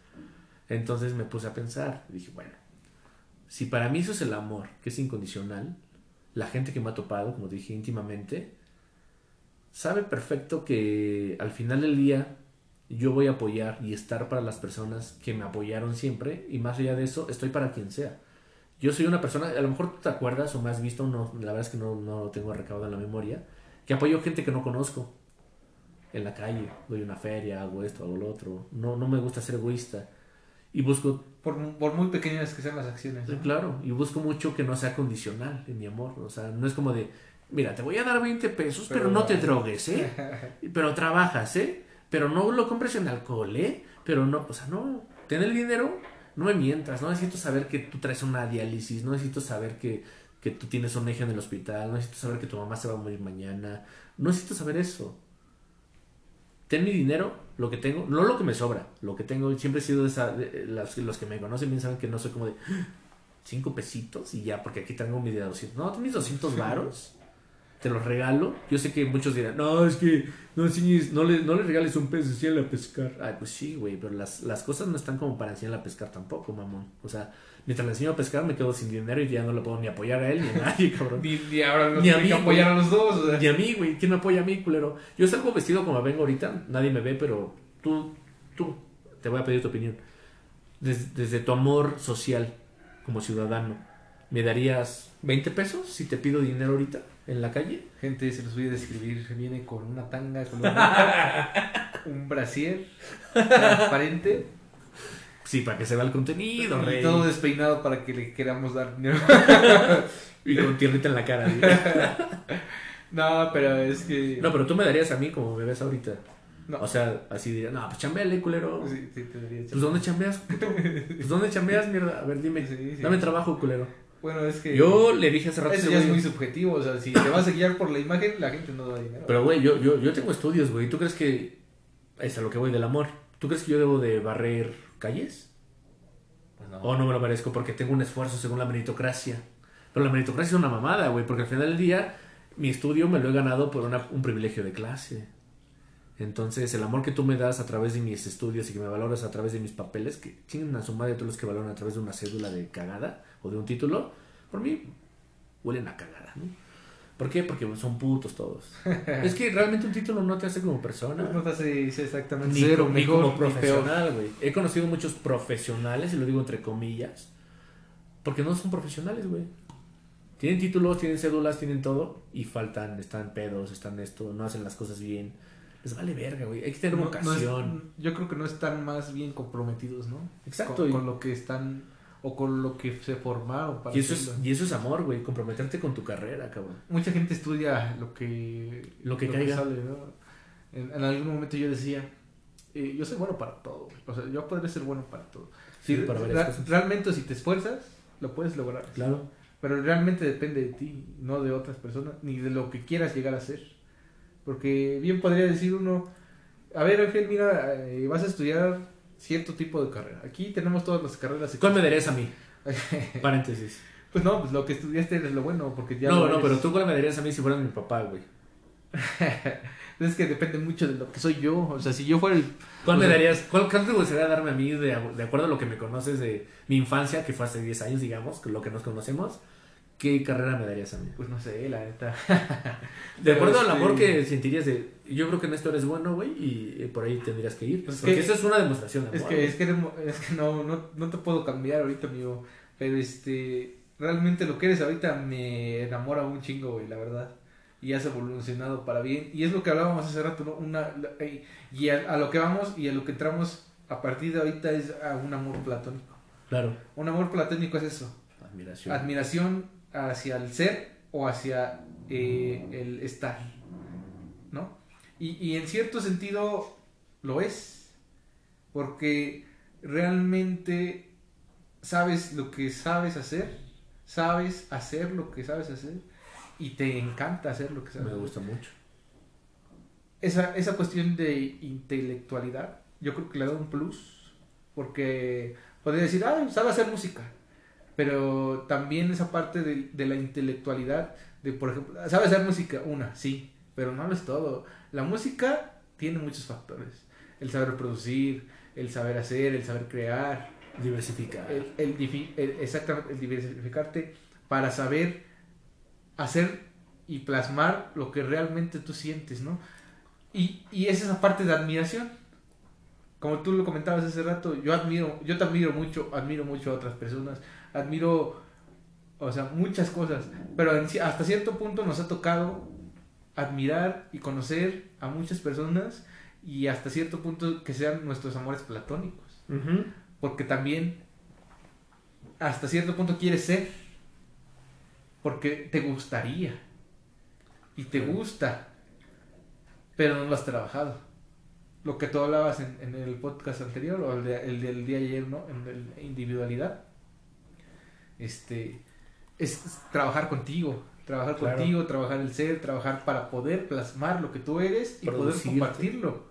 Entonces me puse a pensar, dije, bueno, si para mí eso es el amor, que es incondicional, la gente que me ha topado, como dije íntimamente, sabe perfecto que al final del día yo voy a apoyar y estar para las personas que me apoyaron siempre y más allá de eso estoy para quien sea. Yo soy una persona, a lo mejor tú te acuerdas o me has visto, no, la verdad es que no, no lo tengo recabado en la memoria, que apoyo gente que no conozco en la calle, doy una feria, hago esto, hago lo otro, no, no me gusta ser egoísta y busco Por, por muy pequeñas que sean las acciones. ¿no? claro, y busco mucho que no sea condicional en mi amor. O sea, no es como de, mira, te voy a dar 20 pesos, pero, Pero- no te drogues, ¿eh? Pero trabajas, ¿eh? Pero no lo compres en alcohol, ¿eh? Pero no, o sea, no, ten el dinero, no me mientas, no necesito saber que tú traes una diálisis, no necesito saber que, que tú tienes un eje en el hospital, no necesito saber que tu mamá se va a morir mañana, no necesito saber eso. Ten mi dinero, lo que tengo, no lo que me sobra, lo que tengo, siempre he sido de esa, de- las- los que me conocen bien saben que no soy como de cinco pesitos y ya, porque aquí tengo mi de 200. No, tienes 200 varos, te los regalo. Yo sé que muchos dirán, no, es que no, enseñes- no, le, no le regales un pez, enséñale a pescar. Ay, pues sí, güey, pero las, las cosas no están como para enseñarle a pescar tampoco, mamón. O sea, mientras le enseño a pescar me quedo sin dinero y ya no le puedo ni apoyar a él ni a nadie, cabrón. Ni, ni ahora nos Ni a tienen que mí, apoyar a los dos. o sea. Ni a mí, güey. ¿Quién me apoya a mí, culero? Yo salgo vestido como vengo ahorita. Nadie me ve, pero tú, tú, te voy a pedir tu opinión. Des- desde tu amor social como ciudadano, ¿me darías 20 pesos si te pido dinero ahorita en la calle? Gente, se los voy a describir. Viene con una tanga, con un brasier transparente Sí, para que se vea el contenido, y rey. todo despeinado para que le queramos dar dinero. Y con tierrita en la cara. No, pero es que. No, pero tú me darías a mí como me ves ahorita. No. O sea, así diría, no, pues chambeale, culero. Sí, sí, te daría Pues ¿dónde chambeas? Pues ¿dónde chambeas, mierda? A ver, dime. Sí, sí. Dame trabajo, culero. Bueno, es que. Yo le dije hace rato Eso ya es muy subjetivo. O sea, si te vas a guiar por la imagen, la gente no da dinero. Pero, güey, yo, yo, yo tengo estudios, güey. ¿Tú crees que... Es a lo que voy del amor. ¿Tú crees que yo debo de barrer calles? Pues no. ¿O no me lo merezco porque tengo un esfuerzo según la meritocracia? Pero la meritocracia es una mamada, güey. Porque al final del día, mi estudio me lo he ganado por una- un privilegio de clase. Entonces, el amor que tú me das a través de mis estudios y que me valoras a través de mis papeles, que tienen a su madre todos los que valoran a través de una cédula de cagada o de un título, por mí huelen a cagada, ¿no? ¿Por qué? Porque son putos todos. es que realmente un título no te hace como persona. No te hace sí, exactamente Ni, cero, mejor, como ni profesional, güey. He conocido muchos profesionales, y lo digo entre comillas, porque no son profesionales, güey. Tienen títulos, tienen cédulas, tienen todo, y faltan, están pedos, están esto, no hacen las cosas bien. Les vale verga, güey. Hay que tener No- no es- vocación. yo creo que no están más bien comprometidos, ¿no? Exacto, Con, y- con lo que están o con lo que se formaron para y, eso es, y eso es amor, güey. Comprometerte con tu carrera, cabrón. Mucha gente estudia lo que Lo que caiga. sale, ¿no? En, en algún momento yo decía, eh, yo soy bueno para todo. güey. O sea, yo podré ser bueno para todo. Sí, Si para ra- cosas. realmente si te esfuerzas, lo puedes lograr. Claro. Pero realmente depende de ti, no de otras personas, ni de lo que quieras llegar a ser. Porque bien podría decir uno, a ver Ángel, mira, eh, vas a estudiar cierto tipo de carrera. Aquí tenemos todas las carreras. ¿Cuál me darías a mí? Paréntesis. Pues no, pues lo que estudiaste es lo bueno, porque ya no, no, eres. pero tú cuál me darías a mí si fueras mi papá, güey. es que depende mucho de lo que soy yo. O sea, si yo fuera el... ¿Cuál me sea- darías? ¿Cuál, te gustaría darme a mí de, de acuerdo a lo que me conoces de mi infancia, que fue hace 10 años, digamos, lo que nos conocemos? ¿Qué carrera me darías a mí? Pues no sé, la neta. De acuerdo al Este- amor que sentirías de. Yo creo que en esto eres bueno, güey, y eh, por ahí tendrías que ir. Pues porque que- eso es una demostración de amor. Es que, es que, es que no, no, no te puedo cambiar ahorita, amigo. Pero este, realmente lo que eres ahorita me enamora un chingo, güey, la verdad. Y has evolucionado para bien. Y es lo que hablábamos hace rato, ¿no? Una, y a, a lo que vamos y a lo que entramos a partir de ahorita es a un amor platónico. Claro. Un amor platónico es eso. Admiración. Admiración hacia el ser o hacia eh, el estar, ¿no? Y, y en cierto sentido lo es, porque realmente sabes lo que sabes hacer, sabes hacer lo que sabes hacer y te encanta hacer lo que sabes me hacer. gusta mucho. Esa, esa cuestión de intelectualidad, yo creo que le da un plus, porque podría decir, ah, sabe hacer música, pero también esa parte de, de la intelectualidad, de por ejemplo, sabe hacer música, una, sí, pero no lo es todo. La música tiene muchos factores, el saber producir, el saber hacer, el saber crear, Diversificar. el, el- exactamente, el diversificarte para saber hacer y plasmar lo que realmente tú sientes, ¿no? Y, y es esa parte de admiración. Como tú lo comentabas hace rato, yo admiro, yo te admiro mucho, admiro mucho a otras personas, admiro, o sea, muchas cosas, pero en hasta cierto punto nos ha tocado admirar y conocer a muchas personas y hasta cierto punto que sean nuestros amores platónicos. Porque también hasta cierto punto quieres ser porque te gustaría y te gusta pero no lo has trabajado lo que tú hablabas en, en el podcast anterior o el, de- el del día ayer no en la individualidad este es trabajar contigo trabajar Claro. contigo trabajar el ser trabajar para poder plasmar lo que tú eres y poder compartirlo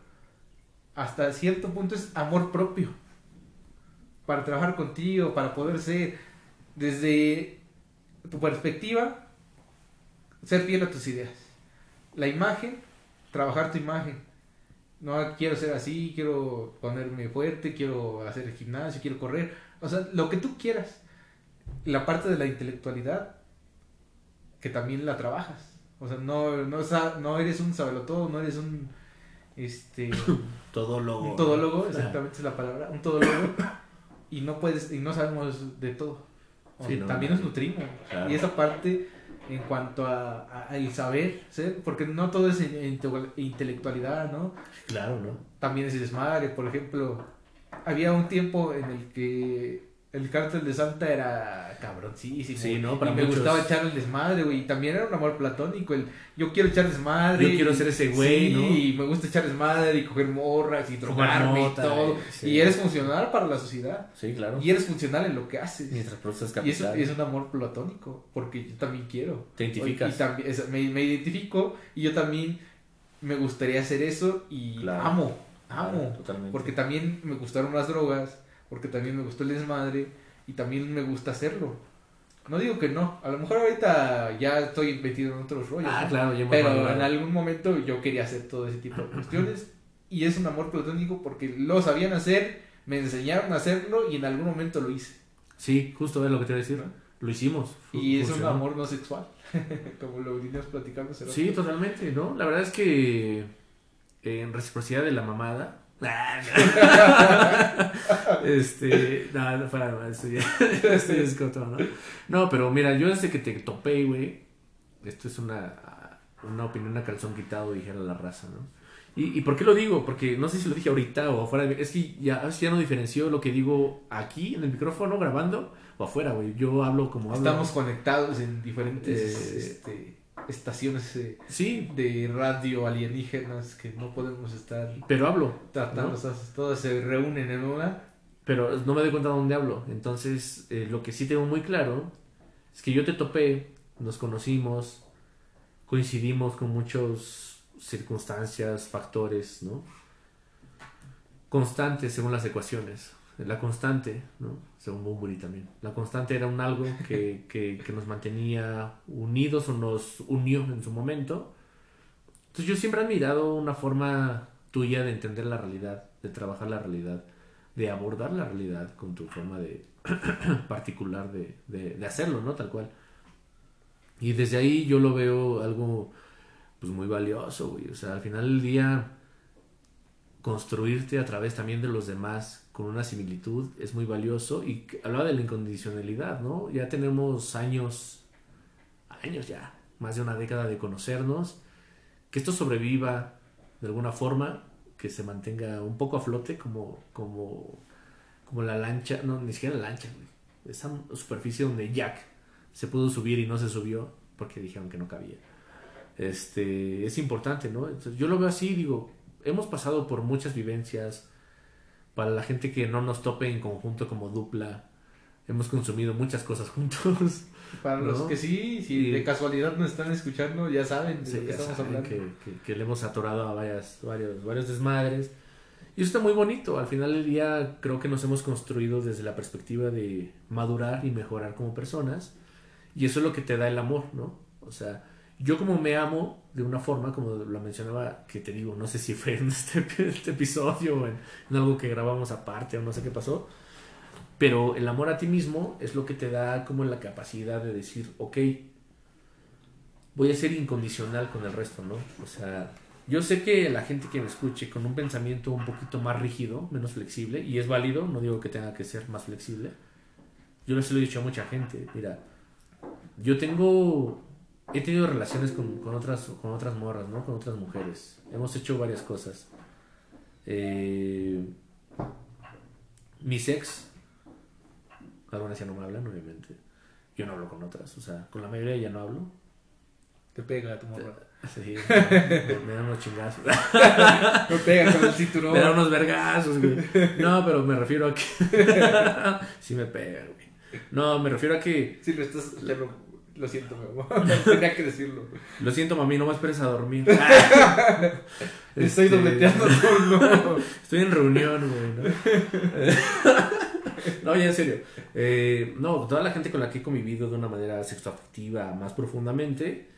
hasta cierto punto es amor propio para trabajar contigo, para poder ser desde tu perspectiva, ser fiel a tus ideas. La imagen, trabajar tu imagen. No quiero ser así, quiero ponerme fuerte, quiero hacer el gimnasio, quiero correr. O sea, lo que tú quieras. La parte de la intelectualidad, que también la trabajas. O sea, no, no, no eres un sabelotodo, no eres un este Todólogo. un todólogo, exactamente es la palabra, un todólogo y no puedes y no sabemos de todo. O Sí, no, también no. nos nutrimos. Claro. Y esa parte en cuanto a, a- a el saber, ser, porque no todo es in- inte- intelectualidad, ¿no? Claro, ¿no? También es desmadre, por ejemplo, había un tiempo en el que el cártel de Santa era cabroncísimo. Sí, ¿no? y Para me muchos. gustaba echar el desmadre, güey. Y también era un amor platónico. El yo quiero echar desmadre. Yo quiero y- ser ese güey, sí, ¿no? y me gusta echar desmadre y coger morras y drogarme y todo. sí. Y eres funcional para la sociedad. Sí, claro. Y eres funcional en lo que haces. Mientras produzcas Y eso capital. es un amor platónico, porque yo también quiero. Te identificas. Y también, es- me, me identifico y yo también me gustaría hacer eso y Claro. amo, Claro, amo. totalmente. Porque también me gustaron las drogas, porque también me gustó el desmadre y también me gusta hacerlo. No digo que no, a lo mejor ahorita ya estoy metido en otros rollos. Ah, ¿no? claro, hemos Pero en algún momento yo quería hacer todo ese tipo de cuestiones y es un amor platónico porque lo sabían hacer, me enseñaron a hacerlo y en algún momento lo hice. Sí, justo es lo que te iba a decir. lo hicimos. Y es un funcionó. amor no sexual, como lo vinimos platicando. Sí, totalmente, ¿no? La verdad es que en reciprocidad de la mamada. este, no, no fuera de esto ya, esto ya es coto, ¿no? No, pero mira, yo desde que te topé, güey, esto es una, una opinión a calzón quitado, dijera la raza, ¿no? ¿Y, ¿Y por qué lo digo? Porque no sé si lo dije ahorita o afuera. Es que ya, ya no diferencio lo que digo aquí en el micrófono grabando o afuera, güey. Yo hablo como hablo. Estamos conectados en diferentes Eh, este, estaciones Sí, de radio alienígenas que no podemos estar pero hablo. tratando. ¿no? o sea, todas se reúnen en una. Pero no me doy cuenta de dónde hablo. Entonces, eh, lo que sí tengo muy claro es que yo te topé, nos conocimos, coincidimos con muchas circunstancias, factores, ¿no? Constantes según las ecuaciones. La constante, ¿no? Según Bumburi también. La constante era un algo que, que, que nos mantenía unidos o nos unió en su momento. Entonces yo siempre he admirado una forma tuya de entender la realidad, de trabajar la realidad de abordar la realidad con tu forma de particular de, de, de hacerlo, ¿no? Tal cual. Y desde ahí yo lo veo algo pues muy valioso, güey. O sea, al final del día construirte a través también de los demás con una similitud es muy valioso y hablaba de la incondicionalidad, ¿no? Ya tenemos años, años ya, más de una década de conocernos, que esto sobreviva de alguna forma, que se mantenga un poco a flote como, como, como la lancha, no, ni siquiera la lancha. Esa superficie donde Jack se pudo subir y no se subió porque dijeron que no cabía. Este, es importante, ¿no? Entonces, yo lo veo así, digo, hemos pasado por muchas vivencias, para la gente que no nos tope en conjunto como dupla, hemos consumido muchas cosas juntos. Para los ¿No? que sí, si Y- de casualidad nos están escuchando, ya saben de Sí, lo que estamos hablando. que, que- que le hemos atorado a varias, varios, varios desmadres. Y eso está muy bonito. Al final del día creo que nos hemos construido desde la perspectiva de madurar y mejorar como personas. Y eso es lo que te da el amor, ¿no? O sea, yo como me amo de una forma, como lo mencionaba, que te digo, no sé si fue en este, este episodio o en, en algo que grabamos aparte o no sé qué pasó. Pero el amor a ti mismo es lo que te da como la capacidad de decir, ok, voy a ser incondicional con el resto, ¿no? O sea, yo sé que la gente que me escuche con un pensamiento un poquito más rígido, menos flexible, y es válido, no digo que tenga que ser más flexible. Yo les lo he dicho a mucha gente, mira, yo tengo, he tenido relaciones con, con otras, con otras morras, ¿no? Con otras mujeres. Hemos hecho varias cosas. Eh, mis ex, algunas ya no me hablan, obviamente. Yo no hablo con otras, o sea, con la mayoría ya no hablo. Te pega tu morra. Sí, me, me dan unos chingazos. No pega con el cinturón. Me dan unos vergazos, güey. No, pero me refiero a que. sí me pega, güey. No, me refiero a que. Sí, lo estás. Lo, siento, mi amor. Tenía que decirlo. Lo siento, mami, no me esperes a dormir. Estoy Este, dobleteando todo. Estoy en reunión, güey, ¿no? no, ya en serio. Eh, no, toda la gente con la que he convivido de una manera sexoafectiva más profundamente.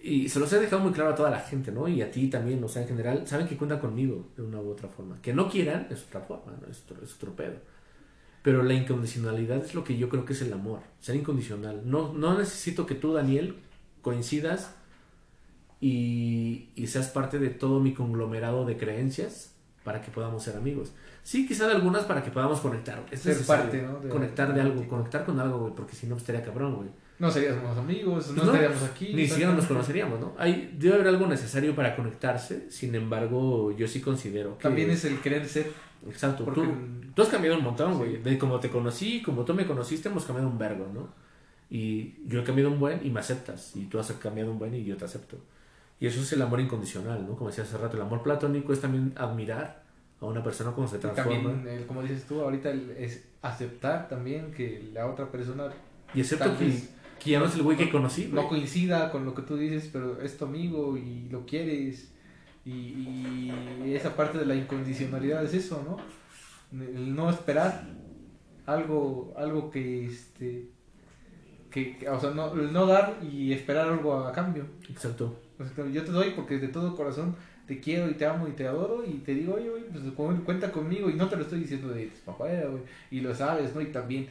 Y se los he dejado muy claro a toda la gente, ¿no? Y a ti también, o sea, en general, saben que cuentan conmigo de una u otra forma. Que no quieran es otra forma, ¿no? Es otro, es otro pedo. Pero la incondicionalidad es lo que yo creo que es el amor. Ser incondicional. No, no necesito que tú, Daniel, coincidas y, y seas parte de todo mi conglomerado de creencias para que podamos ser amigos. Sí, quizá de algunas para que podamos conectar. Es Ser parte, ¿no? de- conectar de algo, conectar con algo, güey, porque si no, pues, estaría cabrón, güey. No seríamos amigos, no, Pues no, estaríamos aquí. Ni siquiera nos conoceríamos, ¿no? Hay, debe haber algo necesario para conectarse, sin embargo, yo sí considero que... También es el querer ser. Exacto, Porque- tú, tú has cambiado un montón, güey. Sí. De como te conocí, como tú me conociste, hemos cambiado un vergo, ¿no? Y yo he cambiado un buen y me aceptas. Y tú has cambiado un buen y yo te acepto. Y eso es el amor incondicional, ¿no? Como decía hace rato, el amor platónico es también admirar a una persona como se Y transforma. también, el- como dices tú, ahorita el- es aceptar también que la otra persona Y acepto que, que ya no es el güey que conocí, güey. no coincida con lo que tú dices, pero es tu amigo y lo quieres. Y, y esa parte de la incondicionalidad es eso, ¿no? El no esperar algo, algo que, este, que, que- o sea, no, el no dar y esperar algo a cambio. Exacto. O sea, yo te doy porque de todo corazón te quiero y te amo y te adoro y te digo, oye, pues cu- cuenta conmigo y no te lo estoy diciendo de papá, güey, y lo sabes, ¿no? Y también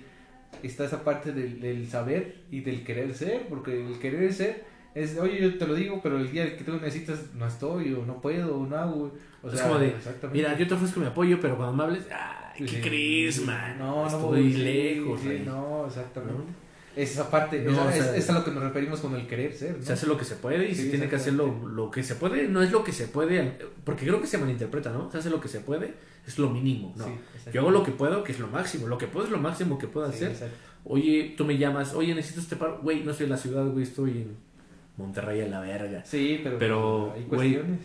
está esa parte del, del saber y del querer ser, porque el querer ser es, oye, yo te lo digo, pero el día que tú necesitas no estoy, o no puedo, o no hago. O es sea, como de, mira, yo te ofrezco mi apoyo, pero cuando me hables, ay, ¿qué Sí. crees, man? No, no Estoy voy sí, lejos, sí, no, exactamente. ¿no? Es esa parte, No, esa- o es, sea, es a lo que nos referimos con el querer ser, ¿no? Se hace lo que se puede y se tiene que hacer lo, lo que se puede. No es lo que se puede, porque creo que se malinterpreta, ¿no? Se hace lo que se puede, es lo mínimo, ¿no? Yo hago lo que puedo, que es lo máximo. Lo que puedo es lo máximo que puedo hacer. Oye, tú me llamas, oye, necesito este paro. Güey, no estoy en la ciudad, güey, estoy en Monterrey a la verga. Sí, pero, Pero, hay cuestiones.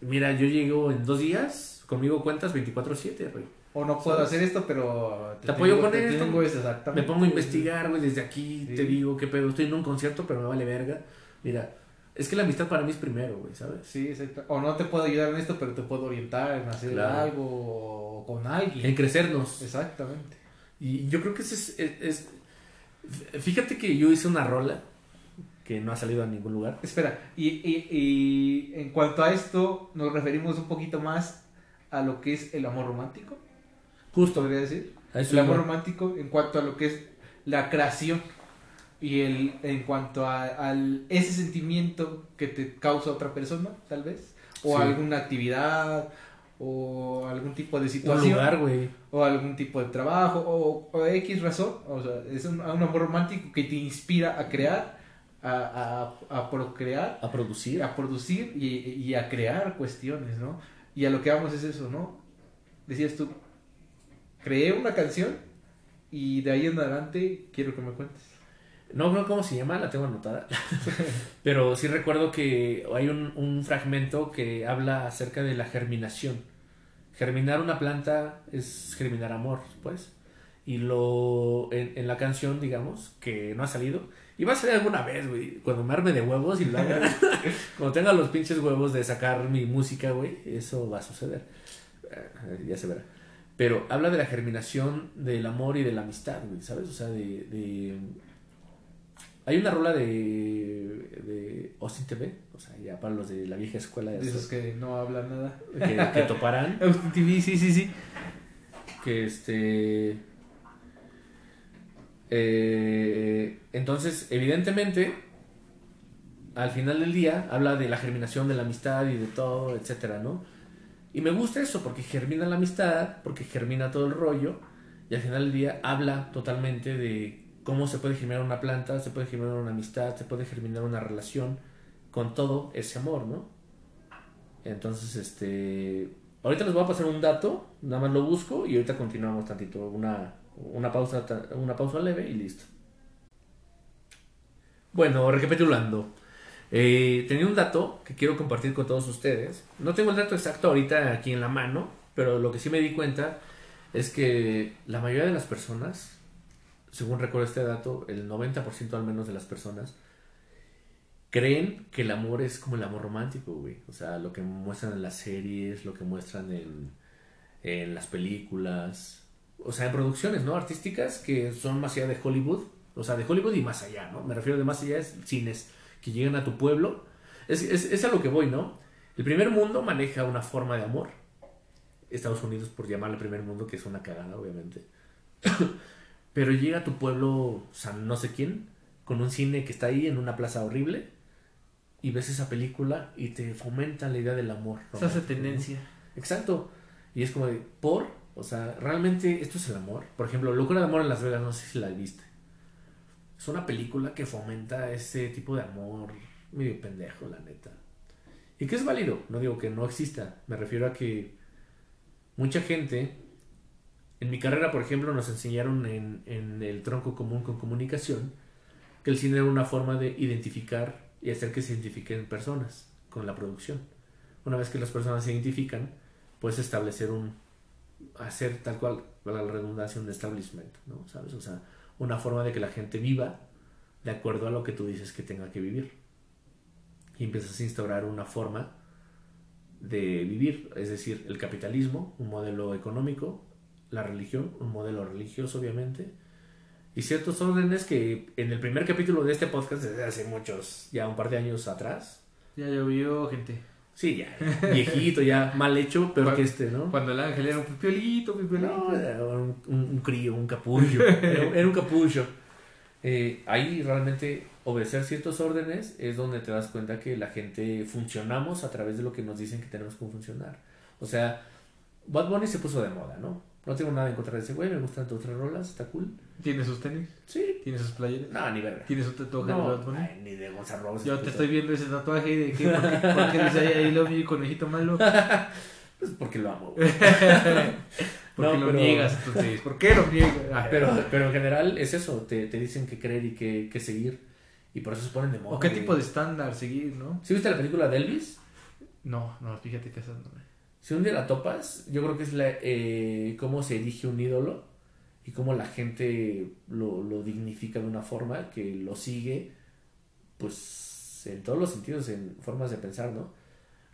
Mira, yo llego en dos días, conmigo cuentas 24-7, güey. O no puedo ¿sabes? hacer esto, pero Te apoyo tengo- con te esto. tengo exactamente. Me pongo a investigar, güey, desde aquí Sí. te digo qué pedo. Estoy en un concierto, pero me vale verga. Mira, es que la amistad para mí es primero, güey, ¿sabes? Sí, exacto. O no te puedo ayudar en esto, pero te puedo orientar en hacer Claro. algo o con alguien. En crecernos. Exactamente. Y yo creo que ese es, es- es- Fíjate que yo hice una rola que no ha salido a ningún lugar. Espera, y, y, y en cuanto a esto, nos referimos un poquito más a lo que es el amor romántico, Justo. podría decir. Eso El amor romántico en cuanto a lo que es la creación y el en cuanto a al, ese sentimiento que te causa otra persona, tal vez, o Sí. alguna actividad o algún tipo de situación lugar, o algún tipo de trabajo o, o X razón, o sea, es un, un amor romántico que te inspira a crear, a, a, a procrear, A producir. a producir y, y a crear cuestiones, ¿no? Y a lo que vamos es eso, ¿no? Decías tú, creé una canción y de ahí en adelante quiero que me cuentes. No creo cómo se llama, la tengo anotada. Pero sí recuerdo que hay un, un fragmento que habla acerca de la germinación. Germinar una planta es germinar amor, pues. Y lo en, en la canción, digamos, que no ha salido. Y va a salir alguna vez, güey. Cuando me arme de huevos y lo haga. cuando tenga los pinches huevos de sacar mi música, güey. Eso va a suceder. Eh, ya se verá. Pero habla de la germinación del amor y de la amistad, güey, ¿sabes? O sea, de, de- Hay una rola de, de Austin TV, o sea, ya para los de la vieja escuela de De esos que no hablan nada. que, que toparán, Austin TV, sí, sí, sí. que este... eh, entonces, evidentemente, al final del día habla de la germinación de la amistad y de todo, etcétera, ¿no? Y me gusta eso porque germina la amistad, porque germina todo el rollo, y al final del día habla totalmente de cómo se puede germinar una planta, se puede germinar una amistad, se puede germinar una relación con todo ese amor, ¿no? Entonces, este. Ahorita les voy a pasar un dato, nada más lo busco y ahorita continuamos tantito. Una, una, pausa, una pausa leve y listo. Bueno, recapitulando. Eh, tenía un dato que quiero compartir con todos ustedes. No tengo el dato exacto ahorita aquí en la mano, pero lo que sí me di cuenta es que la mayoría de las personas, según recuerdo este dato, el 90% al menos de las personas, creen que el amor es como el amor romántico, güey. O sea, lo que muestran en las series, lo que muestran en, en las películas, o sea, en producciones, ¿no? Artísticas que son más allá de Hollywood, o sea, de Hollywood y más allá, ¿no? Me refiero de más allá es cines que llegan a tu pueblo. Es, es, es a lo que voy, ¿no? El primer mundo maneja una forma de amor. Estados Unidos, por llamarle primer mundo, que es una cagada, obviamente. Pero llega a tu pueblo, San no sé quién, con un cine que está ahí en una plaza horrible, y ves esa película y te fomenta la idea del amor. Se hace tendencia. Exacto. Y es como de, ¿por? O sea, ¿realmente esto es el amor? Por ejemplo, Locura de Amor en Las Vegas, no sé si la viste. Es una película que fomenta ese tipo de amor medio pendejo, la neta. Y que es válido, no digo que no exista. Me refiero a que mucha gente, en mi carrera, por ejemplo, nos enseñaron en, el tronco común con comunicación que el cine era una forma de identificar y hacer que se identifiquen personas con la producción. Una vez que las personas se identifican, puedes establecer un, hacer tal cual, la redundancia, un establishment, ¿no? ¿Sabes? O sea, una forma de que la gente viva de acuerdo a lo que tú dices que tenga que vivir. Y empiezas a instaurar una forma de vivir, es decir, el capitalismo, un modelo económico, la religión, un modelo religioso, obviamente, y ciertos órdenes que en el primer capítulo de este podcast, desde hace muchos, ya un par de años atrás, Ya llovió, gente. Sí, ya, viejito, ya mal hecho, peor que este, ¿no? Cuando el ángel era un pipiolito, pipiolito. No, era un, un, un crío, un capullo. Era, era un capullo. Eh, ahí realmente obedecer ciertos órdenes es donde te das cuenta que la gente funcionamos a través de lo que nos dicen que tenemos que funcionar. O sea, Bad Bunny se puso de moda, ¿no? No tengo nada en contra de ese güey, me gustan tus otras rolas, está cool. ¿Tiene sus tenis? Sí. ¿Tiene sus playeras? No, ni verga. ¿Tiene su tatuaje de Bad Bunny? ay, ni de Gonzalo Roses. Yo te puto. estoy viendo ese tatuaje de que ¿por qué, por qué dice ahí, ahí lo vi conejito malo? Pues porque lo amo, güey. ¿Por qué No, lo pero- niegas entonces? ¿Por qué lo niegas? Pero, pero en general es eso, te, te dicen que creer y que, que seguir. Y por eso se ponen de moda. ¿O qué güey. tipo de estándar seguir, no? ¿Sí viste la película de Elvis? No, no, fíjate que esa no Si un día la topas, yo creo que es la, eh, cómo se elige un ídolo y cómo la gente lo, lo dignifica de una forma que lo sigue, pues en todos los sentidos, en formas de pensar, ¿no?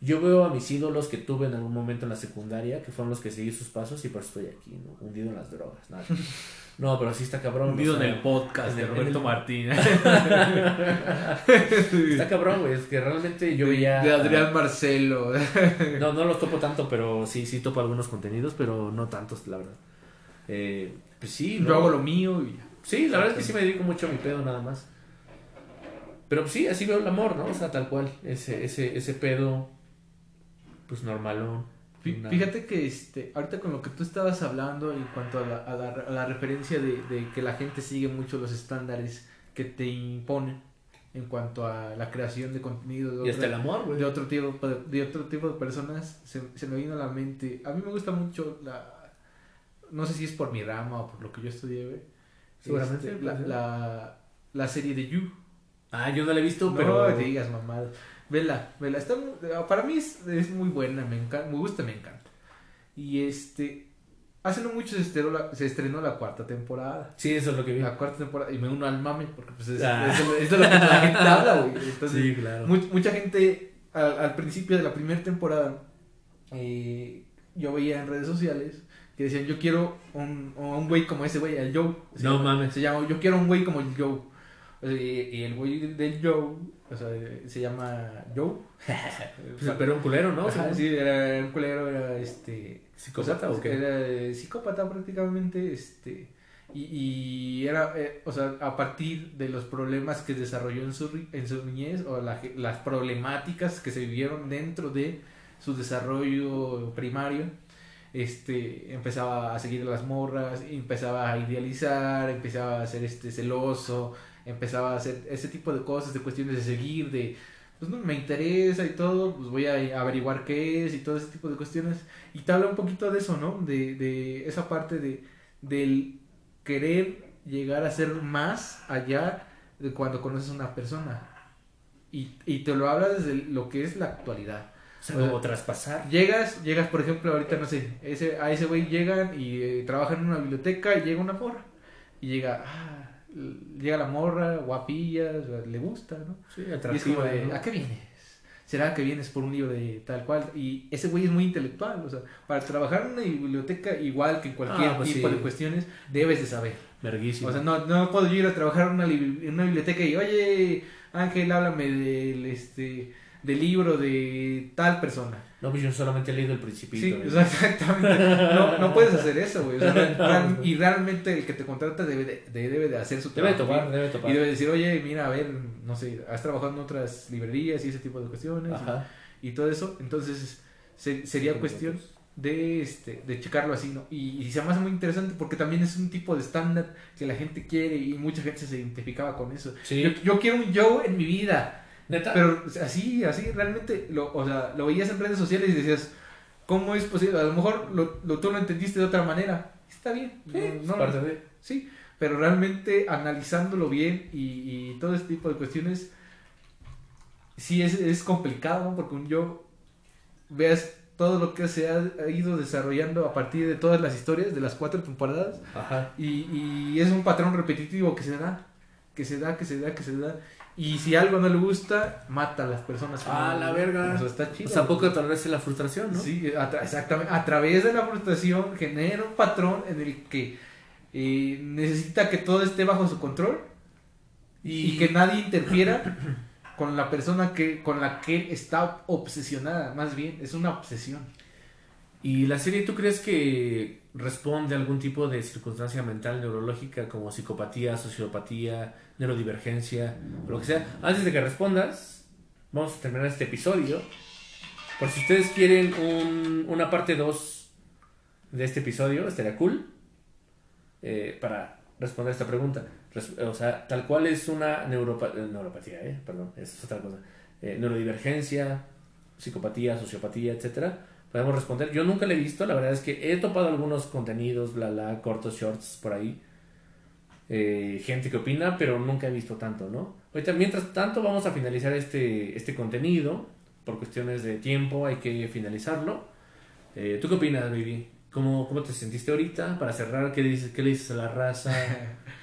Yo veo a mis ídolos que tuve en algún momento en la secundaria, que fueron los que seguí sus pasos y por eso estoy aquí, ¿no? Hundido en las drogas, nada. No, pero sí está cabrón. Hundido o sea, en el podcast en de Roberto en el- Martín. Está cabrón, güey, es que realmente yo veía... De Adrián Marcelo. No, no los topo tanto, pero sí, sí topo algunos contenidos, pero no tantos, la verdad. Eh, pues sí, Yo hago lo mío y ya. Sí, la verdad es que sí me dedico mucho a mi pedo nada más. Pero pues, sí, así veo el amor, ¿no? O sea, tal cual, ese, ese, ese pedo, pues normalón. Una- Fíjate que este, ahorita con lo que tú estabas hablando en cuanto a la, a la, a la referencia de, de que la gente sigue mucho los estándares que te imponen en cuanto a la creación de contenido de, Y hasta el amor, de otro tipo de otro tipo de personas se, se me vino a la mente a mí me gusta mucho la no sé si es por mi rama o por lo que yo estudié güey, Seguramente, este, la, puede ser. la, la serie de You Ah, yo no la he visto, no pero... digas mamada. Vela, vela. Está, para mí es, es muy buena, me encanta, me gusta, me encanta. Y este, hace no mucho se estrenó la, se estrenó la cuarta temporada. Sí, eso es lo que vi. La cuarta temporada, y me uno al mame, porque pues es, Ah. es, de- es de lo que la gente habla, güey. Entonces, Sí, claro. mu- mucha gente al, al principio de la primera temporada, eh, yo veía en redes sociales que decían, yo quiero un, un güey como ese güey, el Joe. Se No llama- mames. Se llama, yo quiero un güey como el Joe. Y, y el güey del Joe, o sea, se llama Joe. Pues, pero un culero, ¿no? Ajá, sí, era un culero, era este... ¿Psicópata o qué? Era eh, psicópata prácticamente, este... Y, y era, eh, o sea, a partir de los problemas que desarrolló en su, en su niñez o la- las problemáticas que se vivieron dentro de su desarrollo primario, este, empezaba a seguir las morras, empezaba a idealizar, empezaba a ser este celoso, empezaba a hacer ese tipo de cosas, de cuestiones de seguir, de pues no me interesa y todo, pues voy a averiguar qué es y todo ese tipo de cuestiones. Y te habla un poquito de eso, ¿no? De, de esa parte de, del querer llegar a ser más allá de cuando conoces a una persona. Y, y te lo habla desde lo que es la actualidad. O sea, como traspasar. Llegas, llegas, por ejemplo, ahorita, no sé, ese, a ese güey llegan y eh, trabajan en una biblioteca y llega una morra. Y llega, ah, llega la morra, guapilla, le gusta, ¿no? Sí, Y es atractiva. como de. ¿a qué vienes? ¿Será que vienes por un libro de tal cual? Y ese güey es muy intelectual, o sea, para trabajar en una biblioteca, igual que en cualquier Ah, pues tipo sí. de cuestiones, debes de saber. Verguísimo. O sea, no, no puedo yo ir a trabajar en una, en una biblioteca y, oye, Ángel, háblame del, este, del libro de tal persona. No, pues yo solamente he leído el principito. Sí, sea, exactamente. No, no puedes hacer eso, güey. O sea, real- real- y realmente el que te contrata debe de, de- debe de hacer su Debe trabajo. topar, debe de topar. Y debe decir, oye, mira, a ver, no sé, has trabajado en otras librerías y ese tipo de cuestiones Ajá. y, y todo eso. Entonces, se- sería Sí, cuestión de este de checarlo así, ¿no? Y, y se me hace muy interesante porque también es un tipo de estándar que la gente quiere y mucha gente se identificaba con eso. Sí. Yo, yo quiero un Joe en mi vida. Neta. Pero así, así realmente, lo, o sea, lo veías en redes sociales y decías, ¿cómo es posible? A lo mejor lo, lo- tú lo entendiste de otra manera. Está bien. Sí, no- es no- parte de. sí, pero realmente analizándolo bien y, y todo este tipo de cuestiones, sí es, es complicado, ¿no? Porque un yo veas todo lo que se ha, ha ido desarrollando a partir de todas las historias de las cuatro temporadas Ajá. y, y es un patrón repetitivo que se da, que se da, que se da, que se da. Y si algo no le gusta, mata a las personas. Ah, no- la verga. O sea, está chido. O sea, poco tolerarse la frustración, ¿no? Sí, a exactamente. A través de la frustración genera un patrón en el que eh, necesita que todo esté bajo su control y, que nadie interfiera con la persona que con la que está obsesionada, más bien, es una obsesión. ¿Y la serie tú crees que responde a algún tipo de circunstancia mental neurológica como psicopatía, sociopatía, neurodivergencia, lo que sea? Antes de que respondas, vamos a terminar este episodio. Por si ustedes quieren un- una parte 2 de este episodio, estaría cool eh, para responder esta pregunta. O sea, tal cual es una neuropa- eh, neuropatía, eh, perdón, es otra cosa. Eh, neurodivergencia, psicopatía, sociopatía, etcétera. Podemos responder. Yo nunca la he visto, la verdad es que he topado algunos contenidos, bla, bla, cortos, shorts por ahí. Eh, gente que opina, pero nunca he visto tanto, ¿no? Ahorita, mientras tanto, vamos a finalizar este, este contenido. Por cuestiones de tiempo, hay que finalizarlo. Eh, ¿Tú qué opinas, baby? ¿Cómo, ¿Cómo te sentiste ahorita? Para cerrar, ¿qué, dices, qué le dices a la raza?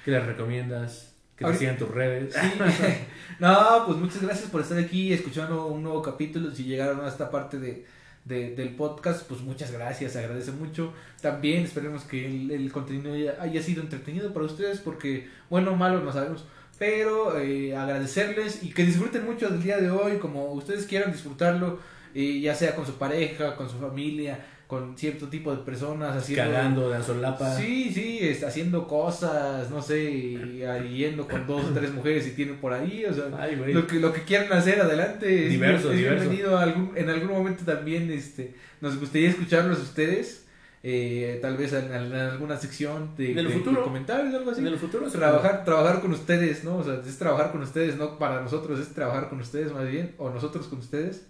¿Qué les recomiendas? Que te sigan tus redes. Sí. no, pues muchas gracias por estar aquí escuchando un nuevo capítulo. Si llegaron a esta parte de, de- del podcast, pues muchas gracias, agradece mucho. También esperemos que el, el contenido haya, haya sido entretenido para ustedes, porque bueno o malo no sabemos. Pero eh, agradecerles y que disfruten mucho del día de hoy, como ustedes quieran disfrutarlo, eh, ya sea con su pareja, con su familia, con cierto tipo de personas, haciendo Cagando de solapa. Sí, sí, está haciendo cosas, no sé, y- y yendo con dos o tres mujeres si tienen por ahí, o sea, Ay, lo que, lo que quieran hacer adelante. Diverso, es diverso. bienvenido a algún, en algún momento también, este, nos gustaría escucharlos ustedes, eh, tal vez en, en alguna sección de, de- futuro. comentarios o algo así. En el futuro se Trabajar, trabajar con ustedes, ¿no? O sea, es trabajar con ustedes, no para nosotros, es trabajar con ustedes más bien, o nosotros con ustedes.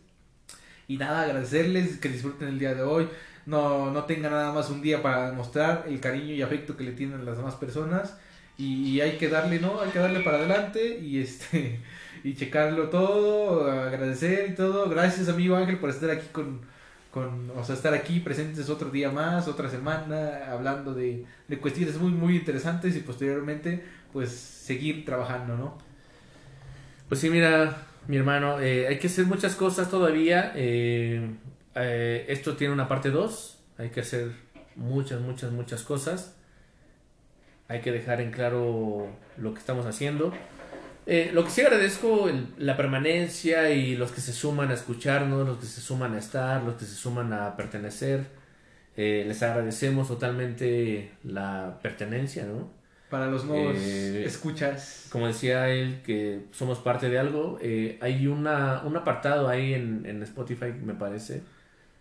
Y nada, agradecerles que disfruten el día de hoy. No, no tengan nada más un día para demostrar el cariño y afecto que le tienen las demás personas. Y, y hay que darle, ¿no? Hay que darle para adelante y este y checarlo todo, agradecer y todo. Gracias amigo Ángel por estar aquí con, con o sea, estar aquí presentes otro día más, otra semana, hablando de, de cuestiones muy, muy interesantes y posteriormente, pues, seguir trabajando, ¿no? Pues sí, mira, mi hermano, eh, hay que hacer muchas cosas todavía. eh, eh, esto tiene una parte 2. Hay que hacer muchas, muchas, muchas cosas. Hay que dejar en claro lo que estamos haciendo. Eh, lo que sí agradezco, el- la permanencia y los que se suman a escucharnos, los que se suman a estar, los que se suman a pertenecer. Eh, les agradecemos totalmente la pertenencia, ¿no? Para los nuevos Eh, escuchas. como decía él, que somos parte de algo, eh, hay una, un apartado ahí en, en Spotify, me parece,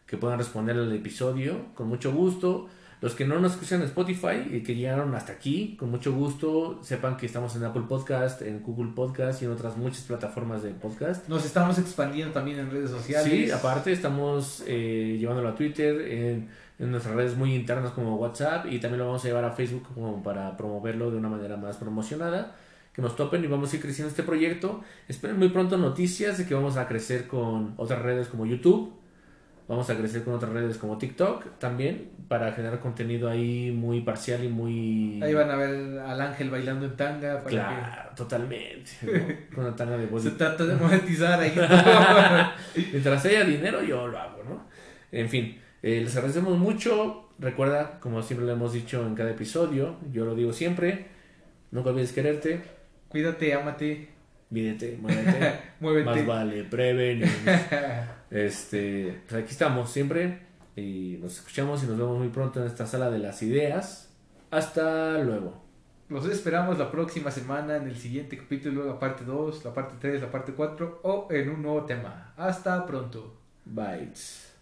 que puedan responder al episodio con mucho gusto. Los que no nos escuchan en Spotify y que llegaron hasta aquí, con mucho gusto, sepan que estamos en Apple Podcast, en Google Podcast y en otras muchas plataformas de podcast. Nos estamos expandiendo también en redes sociales. Sí, aparte estamos eh, llevándolo a Twitter, en, en nuestras redes muy internas como WhatsApp y también lo vamos a llevar a Facebook como para promoverlo de una manera más promocionada. Que nos topen y vamos a ir creciendo este proyecto. Esperen muy pronto noticias de que vamos a crecer con otras redes como YouTube. Vamos a crecer con otras redes como TikTok también para generar contenido ahí muy parcial y muy... Ahí van a ver al ángel bailando en tanga. Para Claro, totalmente. ¿no? Con una tanga de body se trata de monetizar ahí. Mientras haya dinero, yo lo hago, ¿no? En fin, eh, les agradecemos mucho. Recuerda, como siempre lo hemos dicho en cada episodio, yo lo digo siempre, nunca olvides quererte, Cuídate, ámate, mídete, muévete, muévete. más vale prevenir. Este, pues aquí estamos siempre y nos escuchamos y nos vemos muy pronto en esta sala de las ideas. Hasta luego. Los esperamos la próxima semana en el siguiente capítulo, la parte 2, la parte 3, la parte 4 o en un nuevo tema. Hasta pronto. Bites.